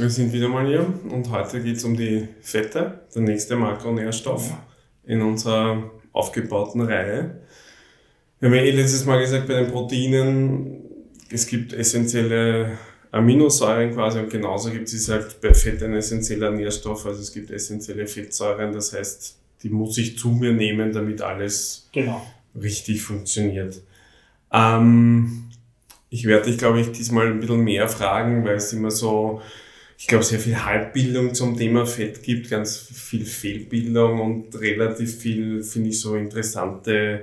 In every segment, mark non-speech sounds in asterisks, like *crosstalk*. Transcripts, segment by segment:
Wir sind wieder mal hier und heute geht es um die Fette, der nächste Makronährstoff in unserer aufgebauten Reihe. Wir haben ja eh letztes Mal gesagt, bei den Proteinen, es gibt essentielle Aminosäuren quasi und genauso gibt es halt bei Fett ein essentieller Nährstoff, also es gibt essentielle Fettsäuren, das heißt, die muss ich zu mir nehmen, damit alles Genau. richtig funktioniert. Ähm, ich werde dich, glaube ich, diesmal ein bisschen mehr fragen, weil es immer so, ich glaube, sehr viel Halbbildung zum Thema Fett gibt, ganz viel Fehlbildung und relativ viel, finde ich, so interessante,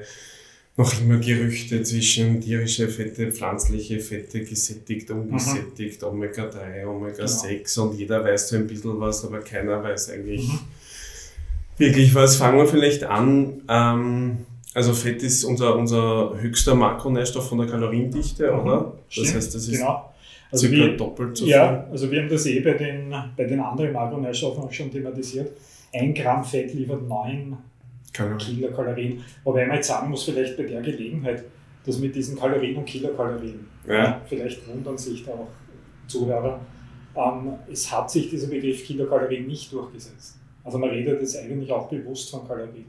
noch immer Gerüchte zwischen tierische Fette, pflanzliche Fette, gesättigt, ungesättigt, Omega-3, Omega-6 und jeder weiß so ein bisschen was, aber keiner weiß eigentlich Mhm. wirklich was. Fangen wir vielleicht an. Ähm, also Fett ist unser, unser höchster Makronährstoff von der Kaloriendichte, Mhm. oder? Das Stimmt, heißt, das ist genau. Also circa wir, doppelt so viel. ja, also wir haben das eh bei den, bei den anderen Makronährstoffen auch schon thematisiert. Ein Gramm Fett liefert 9 Kalorien. Kilokalorien. Wobei man jetzt sagen muss, vielleicht bei der Gelegenheit, dass mit diesen Kalorien und Kilokalorien, Ja. vielleicht wundern sich da auch Zuhörer, ähm, es hat sich dieser Begriff Kilokalorien nicht durchgesetzt. Also man redet jetzt eigentlich auch bewusst von Kalorien.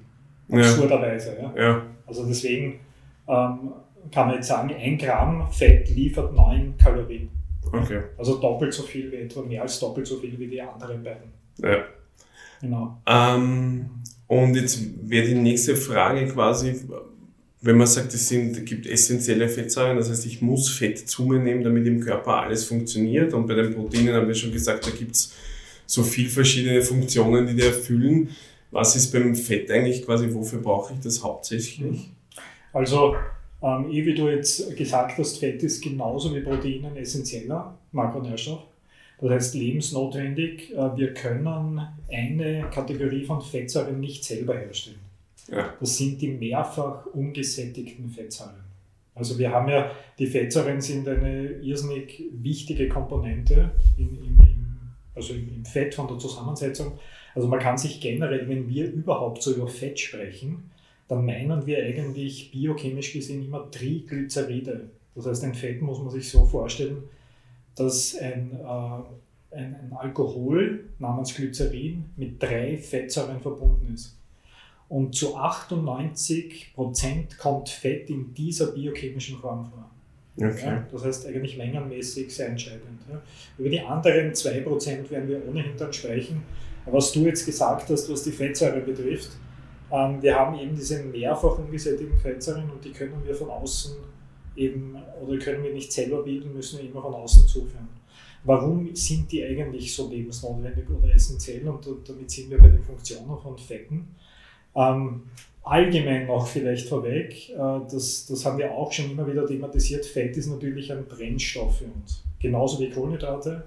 Absurderweise. Ja. Ja, Also deswegen ähm, kann man jetzt sagen, ein Gramm Fett liefert 9 Kalorien. Okay. Also doppelt so viel wie etwa, mehr als doppelt so viel wie die anderen beiden. Ja. Genau. Ähm, und jetzt wäre die nächste Frage quasi, wenn man sagt, es sind, gibt essentielle Fettsäuren, das heißt, ich muss Fett zu mir nehmen, damit im Körper alles funktioniert. Und bei den Proteinen haben wir schon gesagt, da gibt es so viele verschiedene Funktionen, die die erfüllen. Was ist beim Fett eigentlich quasi, wofür brauche ich das hauptsächlich? Also, ähm, eh wie du jetzt gesagt hast, Fett ist genauso wie Protein ein essentieller Makronährstoff. Das heißt, lebensnotwendig. Äh, wir können eine Kategorie von Fettsäuren nicht selber herstellen. Ja. Das sind die mehrfach ungesättigten Fettsäuren. Also wir haben ja, die Fettsäuren sind eine irrsinnig wichtige Komponente in, im, im, also im Fett von der Zusammensetzung. Also man kann sich generell, wenn wir überhaupt so über Fett sprechen, dann meinen wir eigentlich biochemisch gesehen immer Triglyceride. Das heißt, ein Fett muss man sich so vorstellen, dass ein, äh, ein, ein Alkohol namens Glycerin mit drei Fettsäuren verbunden ist. Und zu 98 Prozent kommt Fett in dieser biochemischen Form vor. Okay. Ja, das heißt eigentlich mengenmäßig sehr entscheidend. Ja. Über die anderen 2% werden wir ohnehin dann sprechen. Aber was du jetzt gesagt hast, was die Fettsäure betrifft, wir haben eben diese mehrfach ungesättigten Fettsäuren und die können wir von außen eben, oder können wir nicht selber bilden, müssen wir immer von außen zuführen. Warum sind die eigentlich so lebensnotwendig oder essentiell? Und damit sind wir bei den Funktionen von Fetten. Ähm, allgemein noch vielleicht vorweg, äh, das, das haben wir auch schon immer wieder thematisiert, Fett ist natürlich ein Brennstoff für uns, genauso wie Kohlenhydrate.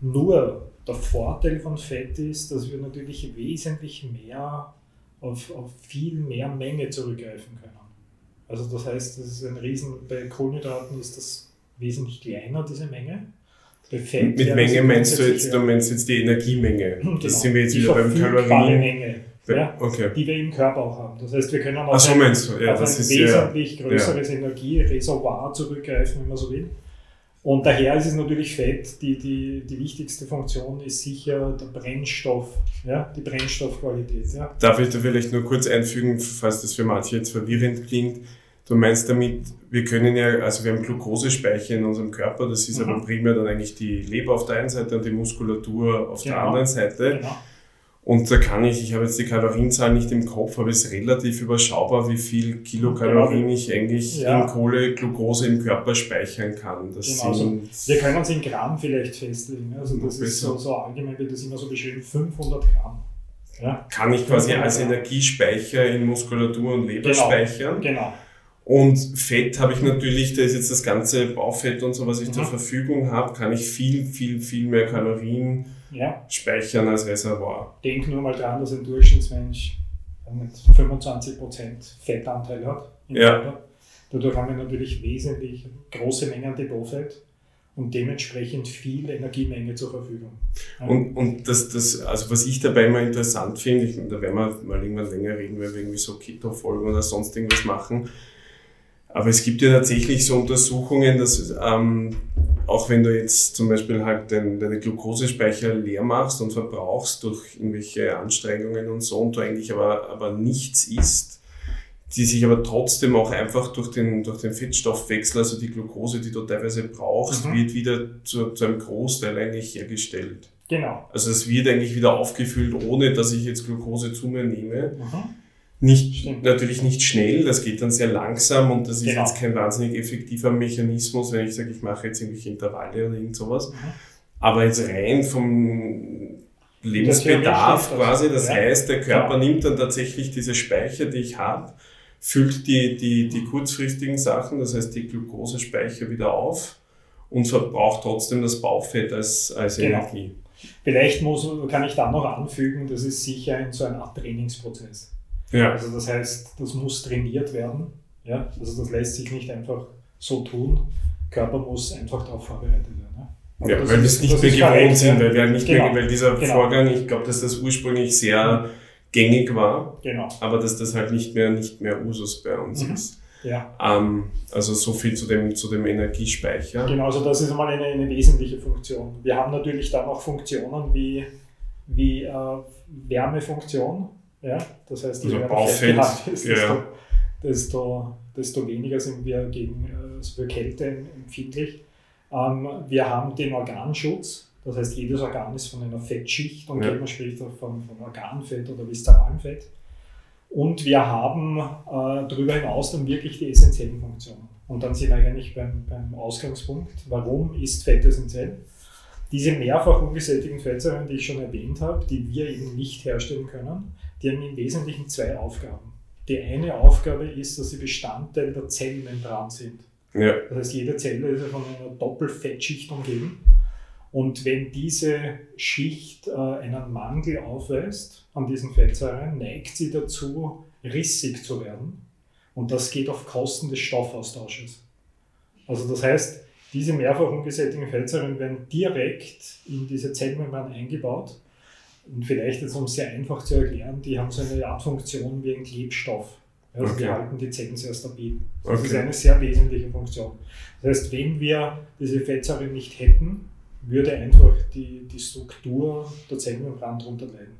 Nur der Vorteil von Fett ist, dass wir natürlich wesentlich mehr auf, auf viel mehr Menge zurückgreifen können. Also das heißt, das ist ein Riesen, bei Kohlenhydraten ist das wesentlich kleiner, diese Menge. Fett Mit wäre Menge sie meinst du jetzt, du meinst jetzt die Energiemenge. Genau. Das sind wir jetzt die wieder beim Kalorien. Menge, ja, Okay. die wir im Körper auch haben. Das heißt, wir können auf so ein, du, ja, auf ein ja. wesentlich größeres Energiereservoir zurückgreifen, wenn man so will. Und daher ist es natürlich Fett, die, die, die wichtigste Funktion ist sicher der Brennstoff, ja, die Brennstoffqualität. Ja. Darf ich da vielleicht nur kurz einfügen, falls das für manche jetzt verwirrend klingt? Du meinst damit, wir können ja, also wir haben Glukosespeicher in unserem Körper, das ist Mhm. aber primär dann eigentlich die Leber auf der einen Seite und die Muskulatur auf der Genau. anderen Seite. Genau. Und da kann ich, ich habe jetzt die Kalorienzahl nicht im Kopf, aber es ist relativ überschaubar, wie viel Kilokalorien ich eigentlich Ja. in Kohle, Glukose im Körper speichern kann. Das Genau, sind, Wir können es in Gramm vielleicht festlegen. Also das ist so, so allgemein wird das immer so beschrieben, 500 Gramm. Ja, kann ich quasi als Energiespeicher in Muskulatur und Leber Genau. speichern. genau. Und Fett habe ich natürlich, da ist jetzt das ganze Baufett und so, was ich Mhm. zur Verfügung habe, kann ich viel, viel, viel mehr Kalorien Ja. speichern als Reservoir. Denk nur mal dran, dass ein Durchschnittsmensch mit 25% Fettanteil hat. im Ja. Körper. Dadurch haben wir natürlich wesentlich große Mengen Depotfett und dementsprechend viel Energiemenge zur Verfügung. Und, und das, das, also was ich dabei immer interessant finde, ich, da werden wir mal irgendwann länger reden, wenn wir irgendwie so Keto-Folgen oder sonst irgendwas machen. Aber es gibt ja tatsächlich so Untersuchungen, dass ähm, auch wenn du jetzt zum Beispiel halt den, deine Glukosespeicher leer machst und verbrauchst durch irgendwelche Anstrengungen und so und du eigentlich aber, aber nichts isst, die sich aber trotzdem auch einfach durch den, durch den Fettstoffwechsel, also die Glukose, die du teilweise brauchst, mhm. wird wieder zu, zu einem Großteil eigentlich hergestellt. Genau. Also es wird eigentlich wieder aufgefüllt, ohne dass ich jetzt Glukose zu mir nehme. Mhm. Nicht, natürlich nicht schnell, das geht dann sehr langsam und das ist genau. jetzt kein wahnsinnig effektiver Mechanismus, wenn ich sage, ich mache jetzt irgendwelche Intervalle oder irgend sowas. Mhm. Aber jetzt rein vom Lebensbedarf das quasi, das ja. heißt, der Körper genau. nimmt dann tatsächlich diese Speicher, die ich habe, füllt die, die, die kurzfristigen Sachen, das heißt die Glukosespeicher wieder auf und verbraucht trotzdem das Baufett als, als genau. Energie. Vielleicht muss, kann ich da noch anfügen, das ist sicher in so einer Art Trainingsprozess. Ja. Also das heißt, das muss trainiert werden. Ja? Also das lässt sich nicht einfach so tun. Körper muss einfach darauf vorbereitet werden. Ja, ja weil wir es nicht mehr gewohnt sind, weil wir nicht genau. mehr, weil dieser genau. Vorgang, ich glaube, dass das ursprünglich sehr gängig war, genau. aber dass das halt nicht mehr, nicht mehr Usus bei uns mhm. ist. Ja. Ähm, also so viel zu dem, zu dem Energiespeicher. Genau, also das ist einmal eine, eine wesentliche Funktion. Wir haben natürlich dann auch Funktionen wie, wie äh, Wärmefunktion. Ja? Das heißt, je also Baufeld, ist, desto, desto, desto, weniger sind wir gegen äh, für Kälte empfindlich. Ähm, wir haben den Organschutz. Das heißt, jedes Organ ist von einer Fettschicht und ja. man spricht von, von Organfett oder viszeralem Fett. Und wir haben äh, darüber hinaus dann wirklich die essentiellen Funktionen. Und dann sind wir eigentlich beim, beim Ausgangspunkt. Warum ist Fett essentiell? Diese mehrfach ungesättigten Fettsäuren, die ich schon erwähnt habe, die wir eben nicht herstellen können, die haben im Wesentlichen zwei Aufgaben. Die eine Aufgabe ist, dass sie Bestandteil der Zellmembran sind. Ja. Das heißt, jede Zelle ist von einer Doppelfettschicht umgeben. Und wenn diese Schicht äh, einen Mangel aufweist an diesen Fettsäuren, neigt sie dazu, rissig zu werden. Und das geht auf Kosten des Stoffaustausches. Also das heißt, diese mehrfach ungesättigten Fettsäuren werden direkt in diese Zellmembran eingebaut. Und vielleicht jetzt, um es sehr einfach zu erklären, die haben so eine Art Funktion wie ein Klebstoff. Also okay. die halten die Zellen sehr stabil. Das okay. ist eine sehr wesentliche Funktion. Das heißt, wenn wir diese Fettsäuren nicht hätten, würde einfach die, die Struktur der Zellmembran darunter leiden.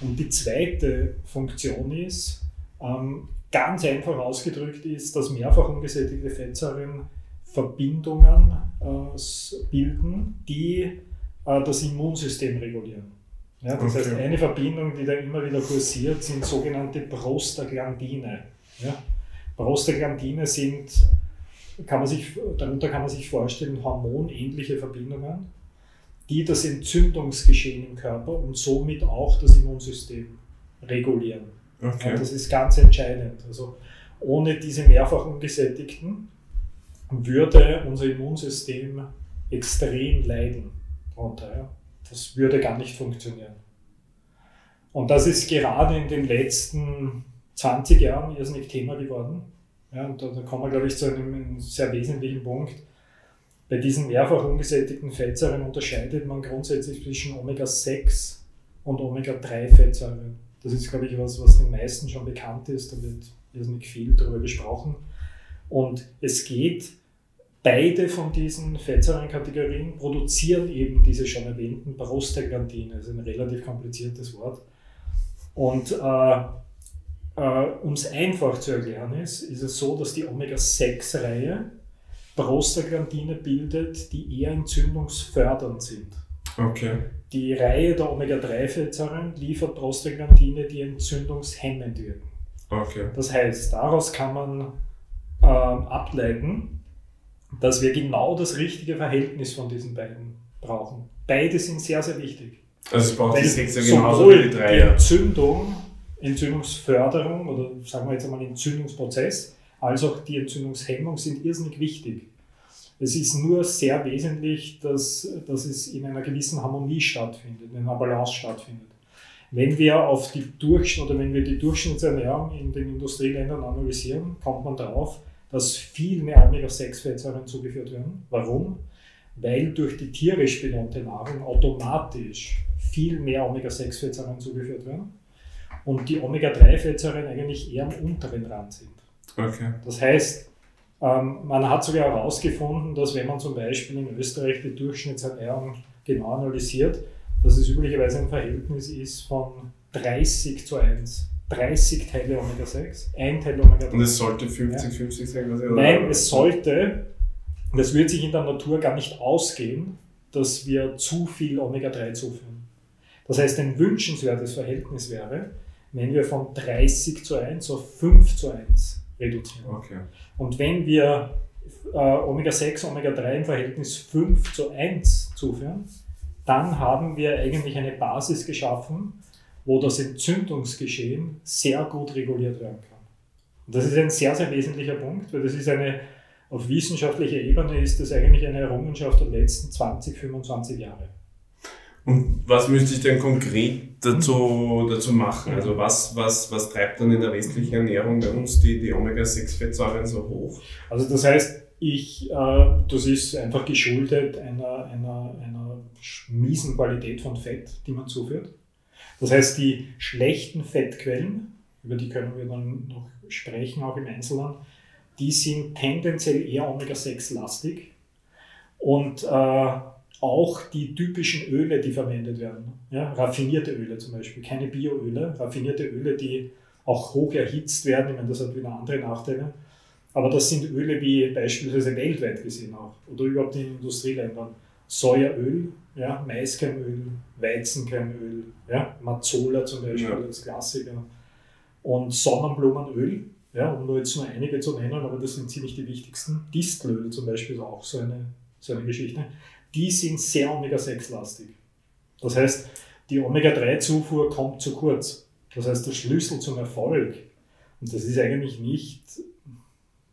Und die zweite Funktion ist, ähm, ganz einfach ausgedrückt ist, dass mehrfach ungesättigte Fettsäuren Verbindungen äh, bilden, die äh, das Immunsystem regulieren. Ja, das okay. heißt, eine Verbindung, die da immer wieder kursiert, sind sogenannte Prostaglandine. Ja? Prostaglandine sind kann man sich, darunter kann man sich vorstellen, hormonähnliche Verbindungen, die das Entzündungsgeschehen im Körper und somit auch das Immunsystem regulieren. Okay. das ist ganz entscheidend. Also ohne diese mehrfach ungesättigten würde unser Immunsystem extrem leiden darunter. Ja. Das würde gar nicht funktionieren. Und das ist gerade in den letzten 20 Jahren irrsinnig Thema geworden. Ja, und da, da kommen wir, glaube ich, zu einem sehr wesentlichen Punkt. Bei diesen mehrfach ungesättigten Fettsäuren unterscheidet man grundsätzlich zwischen Omega-6 und Omega-3-Fettsäuren. Das ist, glaube ich, was, was den meisten schon bekannt ist. Da wird irrsinnig viel darüber gesprochen. Und es geht, beide von diesen Fettsäurenkategorien produzieren eben diese schon erwähnten Prostaglandine. Das ist ein relativ kompliziertes Wort. Und äh, äh, um es einfach zu erklären ist, ist es so, dass die Omega-6-Reihe Prostaglandine bildet, die eher entzündungsfördernd sind. Okay. Die Reihe der Omega-3-Fettsäuren liefert Prostaglandine, die entzündungshemmend wirken. Okay. Das heißt, daraus kann man äh, ableiten, dass wir genau das richtige Verhältnis von diesen beiden brauchen. Beide sind sehr, sehr wichtig. Also es braucht die Sechser genauso wie die Dreier. Entzündung Entzündungsförderung oder sagen wir jetzt einmal Entzündungsprozess, als auch die Entzündungshemmung sind irrsinnig wichtig. Es ist nur sehr wesentlich, dass, dass es in einer gewissen Harmonie stattfindet, in einer Balance stattfindet. Wenn wir auf die Durchschnitt oder wenn wir die Durchschnittsernährung in den Industrieländern analysieren, kommt man darauf, dass viel mehr Omega-6-Fettsäuren zugeführt werden. Warum? Weil durch die tierisch belohnte Nahrung automatisch viel mehr Omega-6-Fettsäuren zugeführt werden und die Omega-3-Fettsäuren eigentlich eher am unteren Rand sind. Okay. Das heißt, Ähm, man hat sogar herausgefunden, dass wenn man zum Beispiel in Österreich die Durchschnittsernährung genau analysiert, dass es üblicherweise ein Verhältnis ist von 30 zu 1. 30 Teile Omega-6, ein Teil Omega-3. Und es sollte 50-50 ja. sein? Quasi? Nein, es sollte, das wird sich in der Natur gar nicht ausgehen, dass wir zu viel Omega-3 zuführen. Das heißt, ein wünschenswertes Verhältnis wäre, wenn wir von 30 zu 1 auf 5 zu 1 reduzieren. Okay. Und wenn wir äh, Omega-6, Omega-3 im Verhältnis 5 zu 1 zuführen, dann haben wir eigentlich eine Basis geschaffen, wo das Entzündungsgeschehen sehr gut reguliert werden kann. Und das ist ein sehr, sehr wesentlicher Punkt, weil das ist eine, auf wissenschaftlicher Ebene ist das eigentlich eine Errungenschaft der letzten 20, 25 Jahre. Und was müsste ich denn konkret dazu, dazu machen? Also was, was, was treibt dann in der westlichen Ernährung bei uns die, die Omega-6-Fettsäuren so hoch? Also das heißt, ich, äh, das ist einfach geschuldet einer, einer, einer miesen Qualität von Fett, die man zuführt. Das heißt, die schlechten Fettquellen, über die können wir dann noch sprechen, auch im Einzelnen, die sind tendenziell eher Omega-6-lastig. Und äh, auch die typischen Öle, die verwendet werden. Ja, raffinierte Öle zum Beispiel, keine Bioöle, raffinierte Öle, die auch hoch erhitzt werden. Ich meine, das hat wieder andere Nachteile. Aber das sind Öle wie beispielsweise weltweit gesehen auch oder überhaupt in Industrieländern. Sojaöl, ja, Maiskernöl, Weizenkernöl, ja, Mazzola zum Beispiel ja. als Klassiker und Sonnenblumenöl, ja, um nur jetzt nur einige zu nennen, aber das sind ziemlich die wichtigsten. Distelöl zum Beispiel ist auch so eine, so eine Geschichte die sind sehr Omega-6-lastig. Das heißt, die Omega-3-Zufuhr kommt zu kurz. Das heißt, der Schlüssel zum Erfolg, und das ist eigentlich nicht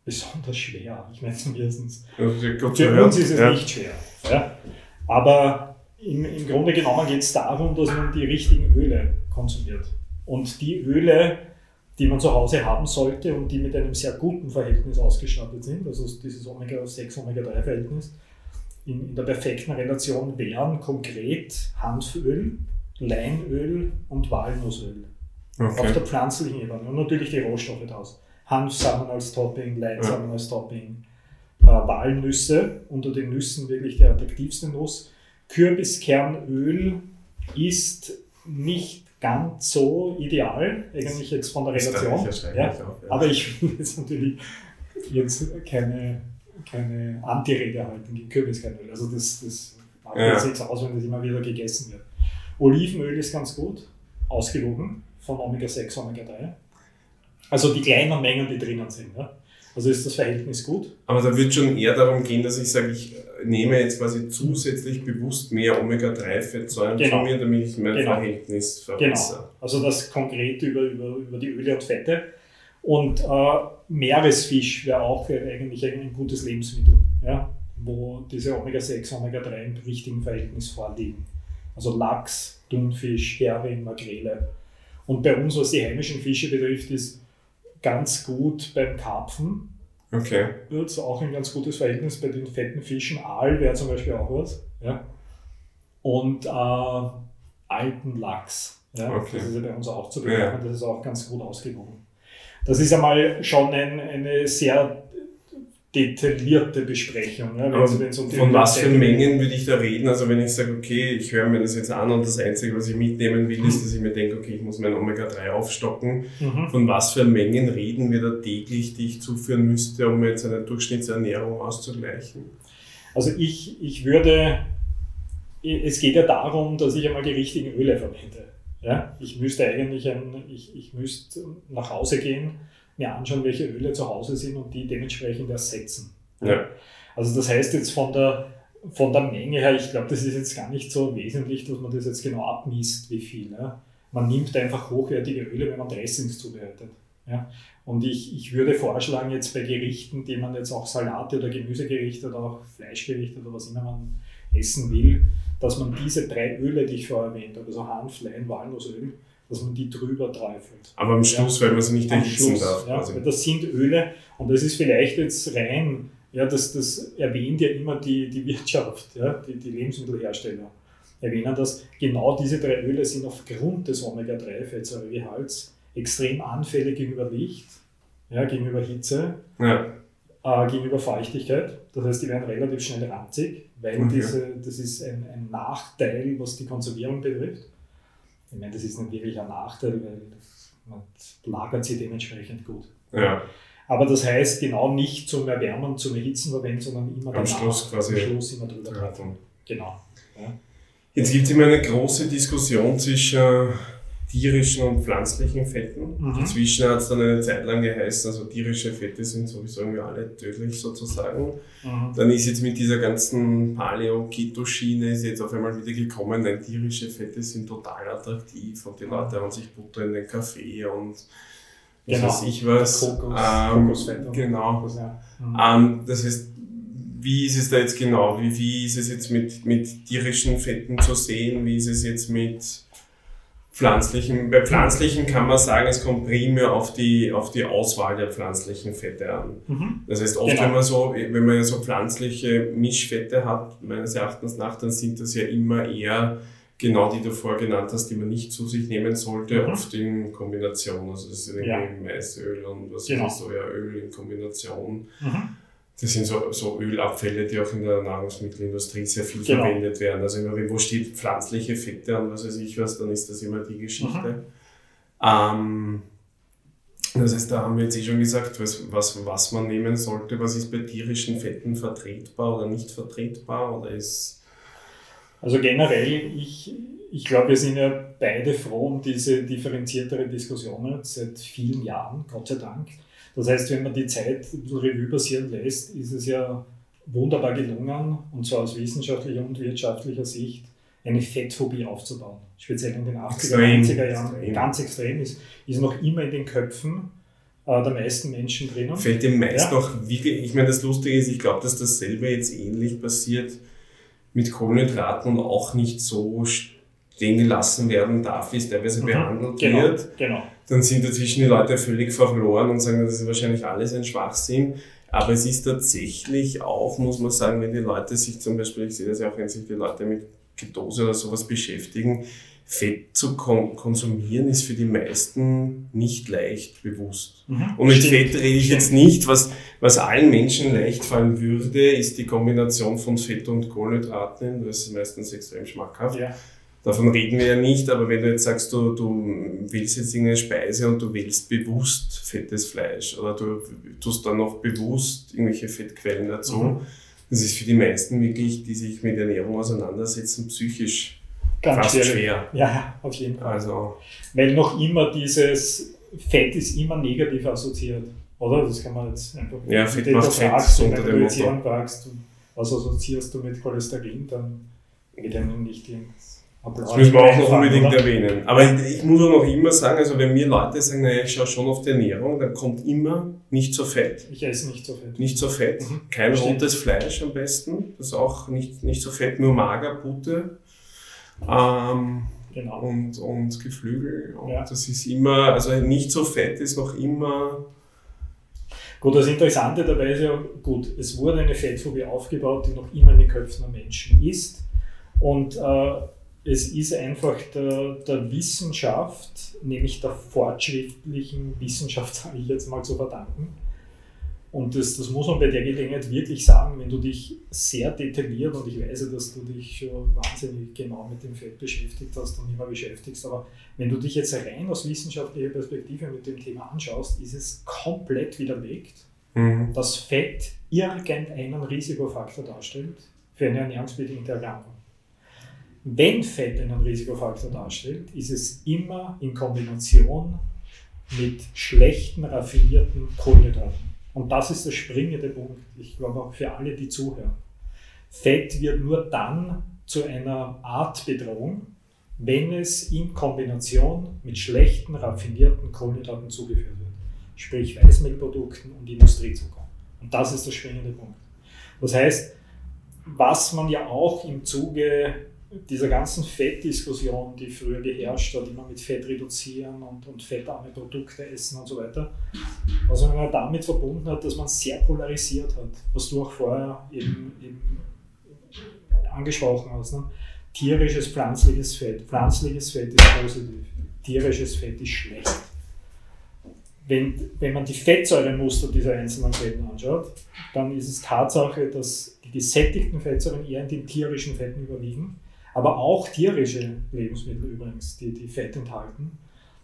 besonders schwer, ich meine zumindest, für uns ist es ja. nicht schwer. Ja? Aber im, im Grunde genommen geht es darum, dass man die richtigen Öle konsumiert. Und die Öle, die man zu Hause haben sollte und die mit einem sehr guten Verhältnis ausgestattet sind, also dieses Omega-6, Omega-3-Verhältnis, in, in der perfekten Relation wären konkret Hanföl, Leinöl und Walnussöl. Okay. Auf der pflanzlichen Ebene und natürlich die Rohstoffe daraus. Hanfsamen als Topping, Leinsamen ja. als Topping, äh, Walnüsse, unter den Nüssen wirklich der attraktivste Nuss. Kürbiskernöl ist nicht ganz so ideal, eigentlich jetzt von der Relation. Ja, auch, ja. Aber ich will jetzt natürlich jetzt keine keine Antirede halten gegen Kürbiskernöl. Also das, das macht ja. jetzt nichts aus, wenn das immer wieder gegessen wird. Olivenöl ist ganz gut, ausgewogen von Omega-6, Omega-3. Also die kleinen Mengen, die drinnen sind. Ja? Also ist das Verhältnis gut. Aber da wird schon eher darum gehen, dass ich sage, ich nehme jetzt quasi zusätzlich bewusst mehr Omega-3-Fettsäuren genau. zu mir, damit ich mein genau. Verhältnis verbessere. Genau. Also das konkret über, über, über die Öle und Fette. Und äh, Meeresfisch wäre auch eigentlich ein gutes Lebensmittel, ja, wo diese Omega-6, Omega-3 im richtigen Verhältnis vorliegen. Also Lachs, Thunfisch, Hering, Makrele. Und bei uns, was die heimischen Fische betrifft, ist ganz gut beim Karpfen. Okay. Wird es auch ein ganz gutes Verhältnis bei den fetten Fischen. Aal wäre zum Beispiel auch was. Ja. Und äh, alten Lachs. Ja. Okay. Das ist ja bei uns auch zu bekommen. Ja. Das ist auch ganz gut ausgewogen. Das ist einmal schon ein, eine sehr detaillierte Besprechung. Ja, um von was für Mengen würde ich da reden? Also wenn ich sage, okay, ich höre mir das jetzt an und das Einzige, was ich mitnehmen will, ist, dass ich mir denke, okay, ich muss mein Omega-3 aufstocken. Mhm. Von was für Mengen reden wir da täglich, die ich zuführen müsste, um jetzt eine Durchschnittsernährung auszugleichen? Also ich, ich würde, es geht ja darum, dass ich einmal die richtigen Öle verwende. Ja? Ich müsste eigentlich ein, ich, ich müsste nach Hause gehen, mir anschauen, welche Öle zu Hause sind und die dementsprechend ersetzen. Ja. Also das heißt jetzt von der, von der Menge her, ich glaube, das ist jetzt gar nicht so wesentlich, dass man das jetzt genau abmisst, wie viel. Ja? Man nimmt einfach hochwertige Öle, wenn man Dressings zubereitet. Ja? Und ich, ich würde vorschlagen, jetzt bei Gerichten, die man jetzt auch Salate oder Gemüsegerichte oder auch Fleischgerichte oder was immer man essen will, dass man diese drei Öle, die ich vorher erwähnt habe, also Hanf, Lein, Walnussöl, dass man die drüber träufelt. Aber am Schluss, ja, weil man sie nicht erhitzen darf. Ja, weil das sind Öle und das ist vielleicht jetzt rein, ja, das, das erwähnt ja immer die, die Wirtschaft, ja, die, die Lebensmittelhersteller erwähnen das. Genau diese drei Öle sind aufgrund des Omega-3-Fettsäuregehalts extrem anfällig gegenüber Licht, ja, gegenüber Hitze. Ja. äh, gegenüber Feuchtigkeit. Das heißt, die werden relativ schnell ranzig, weil Okay. diese, das ist ein, ein Nachteil, was die Konservierung betrifft. Ich meine, das ist nicht wirklich ein Nachteil, weil man lagert sie dementsprechend gut. Ja, Aber das heißt genau nicht zum Erwärmen, zum Erhitzen verwenden, sondern immer Am Schluss quasi. am Schluss immer drüber Ja. Genau. Ja. Jetzt gibt es immer eine große Diskussion zwischen tierischen und pflanzlichen Fetten. Mhm. Dazwischen hat es dann eine Zeit lang geheißen, also tierische Fette sind sowieso irgendwie alle tödlich sozusagen. Mhm. Dann ist jetzt mit dieser ganzen Paleo-Keto-Schiene ist jetzt auf einmal wieder gekommen, nein, tierische Fette sind total attraktiv und die Leute haben sich Butter in den Kaffee und was Genau. weiß ich was. Kokos, Ähm, Kokosfett genau. Kokos, ja. Mhm. Ähm, das heißt, wie ist es da jetzt genau? Wie, wie ist es jetzt mit, mit tierischen Fetten zu sehen? Wie ist es jetzt mit pflanzlichen? Bei pflanzlichen kann man sagen, es kommt primär auf die, auf die Auswahl der pflanzlichen Fette an. Mhm. Das heißt, oft, Genau. wenn man so, wenn man ja so pflanzliche Mischfette hat, meines Erachtens nach, dann sind das ja immer eher genau die du vorher genannt hast, die man nicht zu sich nehmen sollte, Mhm. oft in Kombination. Also das ist irgendwie Ja. Maisöl und was Genau. ist Sojaöl in Kombination. Mhm. Das sind so, so Ölabfälle, die auch in der Nahrungsmittelindustrie sehr viel Genau. verwendet werden. Also immer, wenn wo steht pflanzliche Fette und was weiß ich was, dann ist das immer die Geschichte. Ähm, das heißt, da haben wir jetzt eh schon gesagt, was, was, was man nehmen sollte. Was ist bei tierischen Fetten vertretbar oder nicht vertretbar? Oder ist Also generell, ich, ich glaube, wir sind ja beide froh um diese differenziertere Diskussion seit vielen Jahren, Gott sei Dank. Das heißt, wenn man die Zeit ein bisschen Revue passieren lässt, ist es ja wunderbar gelungen, und zwar aus wissenschaftlicher und wirtschaftlicher Sicht, eine Fettphobie aufzubauen. Speziell in den 80er, Extrem, 90er Jahren. extrem. Ganz extrem ist, ist noch immer in den Köpfen äh, der meisten Menschen drinnen. fällt dem meist Ja. noch wirklich, ich meine, das Lustige ist, ich glaube, dass dasselbe jetzt ähnlich passiert mit Kohlenhydraten und auch nicht so stehen gelassen werden darf, wie es teilweise Mhm. behandelt Genau, wird. genau. Dann sind dazwischen die Leute völlig verloren und sagen, das ist wahrscheinlich alles ein Schwachsinn. Aber es ist tatsächlich auch, muss man sagen, wenn die Leute sich zum Beispiel, ich sehe das ja auch, wenn sich die Leute mit Ketose oder sowas beschäftigen, Fett zu kon konsumieren ist für die meisten nicht leicht bewusst. Mhm. Und mit Stimmt. Fett rede ich jetzt nicht, was, was allen Menschen leicht fallen würde, ist die Kombination von Fett und Kohlenhydraten. Das ist meistens extrem schmackhaft. Ja. Davon reden wir ja nicht, aber wenn du jetzt sagst, du, du willst jetzt irgendeine Speise und du wählst bewusst fettes Fleisch oder du tust dann noch bewusst irgendwelche Fettquellen dazu, Mhm. das ist für die meisten wirklich, die sich mit Ernährung auseinandersetzen, psychisch Ganz fast schwierig. schwer. Ja, auf jeden Fall. Also, Weil noch immer dieses Fett ist immer negativ assoziiert. Oder? Das kann man jetzt einfach. Ja, wenn Fett macht Fett, fragst, unter wenn dem Motto. fragst, was assoziierst du mit Cholesterin, dann geht einem nicht irgendein Applaus. Das müssen wir auch noch unbedingt oder? erwähnen. Aber ich, muss auch noch immer sagen, also wenn mir Leute sagen, naja, ich schaue schon auf die Ernährung, dann kommt immer nicht so fett. Ich esse nicht so fett. Nicht so fett, Mhm. kein Stimmt. rotes Fleisch am besten, das ist auch nicht, nicht so fett, nur mager, Pute ähm, Genau. und, und Geflügel. Und Ja. das ist immer, also nicht so fett ist noch immer, Gut, das Interessante dabei ist ja, gut, es wurde eine Fettphobie aufgebaut, die noch immer in den Köpfen der Menschen ist. Und äh, es ist einfach der, der Wissenschaft, nämlich der fortschrittlichen Wissenschaft, *laughs* sage ich jetzt mal, zu verdanken. Und das, das muss man bei der Gelegenheit wirklich sagen, wenn du dich sehr detailliert, und ich weiß dass du dich schon wahnsinnig genau mit dem Fett beschäftigt hast und immer beschäftigst, aber wenn du dich jetzt rein aus wissenschaftlicher Perspektive mit dem Thema anschaust, ist es komplett widerlegt, mhm. dass Fett irgendeinen Risikofaktor darstellt für eine ernährungsbedingte Erkrankung. Wenn Fett einen Risikofaktor darstellt, ist es immer in Kombination mit schlechten, raffinierten Kohlenhydraten. Und das ist der springende Punkt, ich glaube auch für alle, die zuhören. Fett wird nur dann zu einer Art Bedrohung, wenn es in Kombination mit schlechten, raffinierten Kohlenhydraten zugeführt wird. Sprich Weißmehlprodukten und Industriezucker. Und das ist der springende Punkt. Das heißt, was man ja auch im Zuge dieser ganzen Fettdiskussion, die früher geherrscht hat, immer mit Fett reduzieren und, und fettarme Produkte essen und so weiter, was man damit verbunden hat, dass man sehr polarisiert hat, was du auch vorher eben, eben angesprochen hast. Ne? Tierisches, pflanzliches Fett. Pflanzliches Fett ist positiv, tierisches Fett ist schlecht. wenn, wenn man die Fettsäuremuster dieser einzelnen Fetten anschaut, dann ist es Tatsache, dass die gesättigten Fettsäuren eher in den tierischen Fetten überwiegen, aber auch tierische Lebensmittel übrigens, die, die Fett enthalten,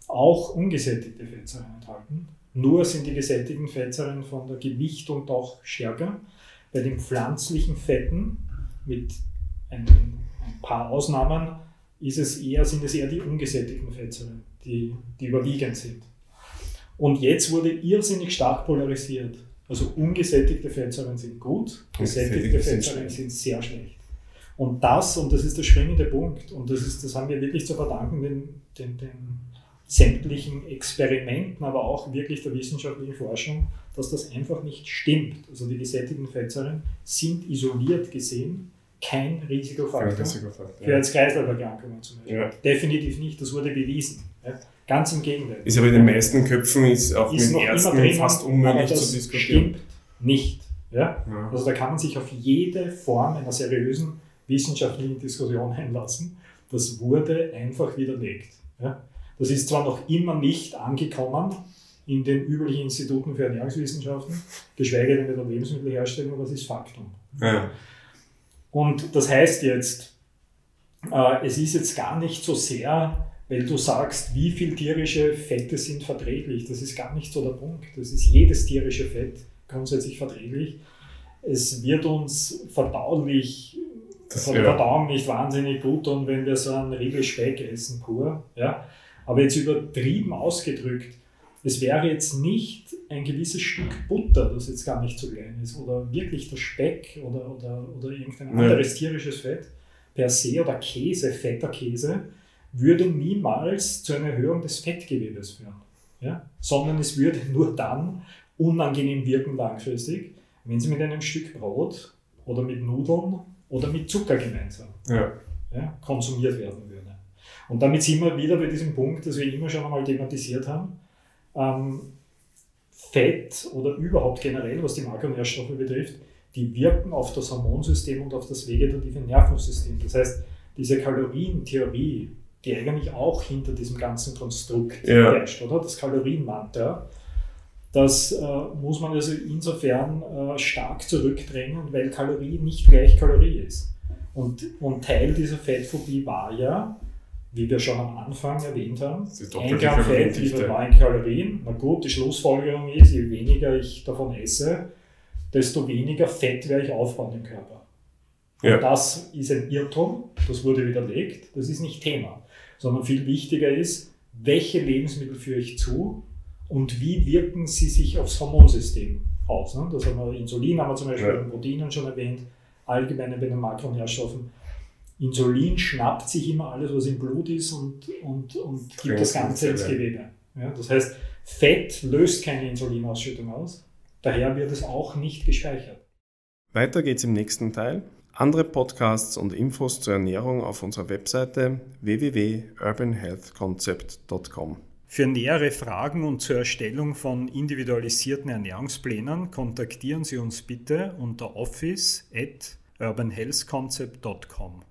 auch ungesättigte Fettsäuren enthalten. Nur sind die gesättigten Fettsäuren von der Gewichtung doch stärker. Bei den pflanzlichen Fetten mit ein, ein paar Ausnahmen ist es eher, sind es eher die ungesättigten Fettsäuren, die, die überwiegend sind. Und jetzt wurde irrsinnig stark polarisiert. Also ungesättigte Fettsäuren sind gut, gesättigte Fettsäuren sind sehr schlecht. Und das, und das ist der springende Punkt, und das, ist, das haben wir wirklich zu verdanken den, den, den sämtlichen Experimenten, aber auch wirklich der wissenschaftlichen Forschung, dass das einfach nicht stimmt. Also die gesättigten Fettsäuren sind isoliert gesehen kein Risikofaktor, Risikofaktor für Herz-Kreislauf-Erkrankungen zum Beispiel. Ja. Definitiv nicht, das wurde bewiesen. Ja. Ganz im Gegenteil. Ist aber in den meisten Köpfen ist auch ist mit Ärzten drin, fast unmöglich zu diskutieren. Stimmt nicht. Ja? ja? Also da kann man sich auf jede Form einer seriösen wissenschaftlichen Diskussion *laughs* einlassen. Das wurde einfach widerlegt. Ja? Das ist zwar noch immer nicht angekommen in den üblichen Instituten für Ernährungswissenschaften, geschweige denn bei der Lebensmittelherstellung, aber das ist Faktum. Ja. Und das heißt jetzt, äh, es ist jetzt gar nicht so sehr, weil du sagst, wie viel tierische Fette sind verträglich. Das ist gar nicht so der Punkt. Das ist jedes tierische Fett grundsätzlich verträglich. Es wird uns verdaulich, das, der ja. Verdauung nicht wahnsinnig gut tun, wenn wir so einen Riegel Speck essen, pur. Ja? Aber jetzt übertrieben ausgedrückt, es wäre jetzt nicht ein gewisses Stück Butter, das jetzt gar nicht so klein ist, oder wirklich der Speck oder, oder, oder irgendein anderes ja. tierisches Fett per se oder Käse, fetter Käse, würde niemals zu einer Erhöhung des Fettgewebes führen. Ja? Sondern es würde nur dann unangenehm wirken langfristig, wenn sie mit einem Stück Brot oder mit Nudeln oder mit Zucker gemeinsam ja. Ja, konsumiert werden würde. Und damit sind wir wieder bei diesem Punkt, das wir immer schon einmal thematisiert haben ähm, Fett oder überhaupt generell, was die Makronährstoffe betrifft, die wirken auf das Hormonsystem und auf das vegetative Nervensystem. Das heißt, diese Kalorientheorie, die eigentlich auch hinter diesem ganzen Konstrukt ja. herrscht, oder? Das Kalorienmantra, das äh, muss man also insofern äh, stark zurückdrängen, weil Kalorie nicht gleich Kalorie ist. Und, und Teil dieser Fettphobie war ja, wie wir schon am Anfang erwähnt haben, ein Gramm Fett liefert 9 Kalorien. Na gut, die Schlussfolgerung ist, je weniger ich davon esse, desto weniger Fett werde ich aufbauen im Körper. Ja. Und das ist ein Irrtum, das wurde widerlegt, das ist nicht Thema, sondern viel wichtiger ist, welche Lebensmittel führe ich zu und wie wirken sie sich aufs Hormonsystem aus. Ne? Das haben wir, Insulin haben wir zum Beispiel ja. bei den Proteinen schon erwähnt, allgemein bei den Makronährstoffen. Insulin schnappt sich immer alles, was im Blut ist und, und, und gibt das Ganze ins Gewebe. Ja, das heißt, Fett löst keine Insulinausschüttung aus, daher wird es auch nicht gespeichert. Weiter geht's im nächsten Teil. Andere Podcasts und Infos zur Ernährung auf unserer Webseite www.urbanhealthconcept.com. Für nähere Fragen und zur Erstellung von individualisierten Ernährungsplänen kontaktieren Sie uns bitte unter office at urbanhealthconcept.com.